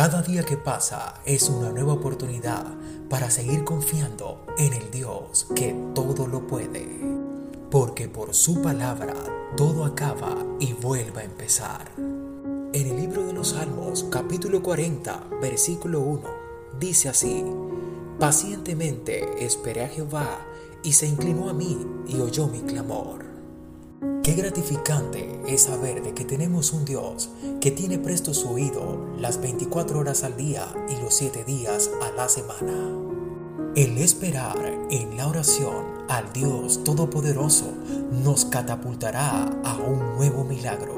Cada día que pasa es una nueva oportunidad para seguir confiando en el Dios que todo lo puede. Porque por su palabra todo acaba y vuelve a empezar. En el libro de los Salmos, capítulo 40, versículo 1, dice así, Pacientemente esperé a Jehová y se inclinó a mí y oyó mi clamor. Qué gratificante es saber de que tenemos un Dios que tiene presto su oído las 24 horas al día y los 7 días a la semana. El esperar en la oración al Dios Todopoderoso nos catapultará a un nuevo milagro.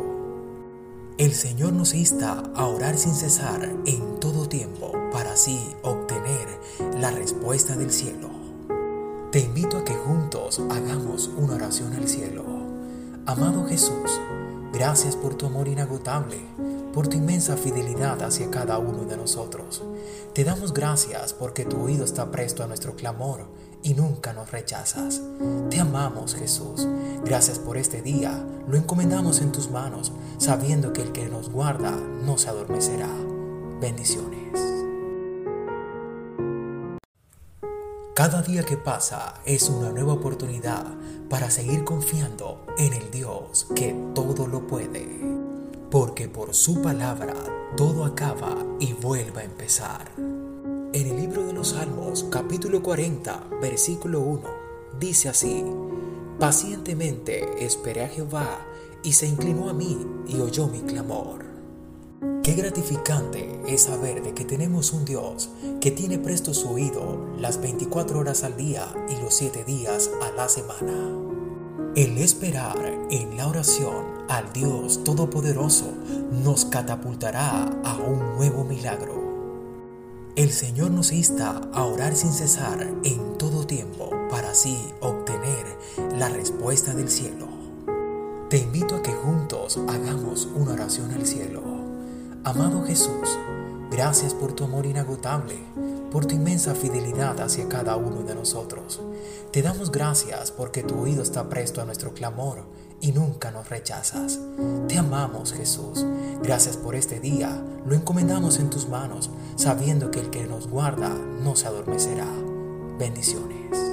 El Señor nos insta a orar sin cesar en todo tiempo para así obtener la respuesta del cielo. Te invito a que juntos hagamos una oración al cielo. Amado Jesús, gracias por tu amor inagotable, por tu inmensa fidelidad hacia cada uno de nosotros. Te damos gracias porque tu oído está presto a nuestro clamor y nunca nos rechazas. Te amamos Jesús. Gracias por este día. Lo encomendamos en tus manos, sabiendo que el que nos guarda no se adormecerá. Bendiciones. Cada día que pasa es una nueva oportunidad para seguir confiando en el Dios que todo lo puede. Porque por su palabra todo acaba y vuelve a empezar. En el libro de los Salmos, capítulo 40, versículo 1, dice así, Pacientemente esperé a Jehová y se inclinó a mí y oyó mi clamor. Qué gratificante es saber de que tenemos un Dios que tiene presto su oído las 24 horas al día y los 7 días a la semana. El esperar en la oración al Dios Todopoderoso nos catapultará a un nuevo milagro. El Señor nos insta a orar sin cesar en todo tiempo para así obtener la respuesta del cielo. Te invito a que juntos hagamos una oración al cielo. Amado Jesús, gracias por tu amor inagotable, por tu inmensa fidelidad hacia cada uno de nosotros. Te damos gracias porque tu oído está presto a nuestro clamor y nunca nos rechazas. Te amamos Jesús. Gracias por este día. Lo encomendamos en tus manos, sabiendo que el que nos guarda no se adormecerá. Bendiciones.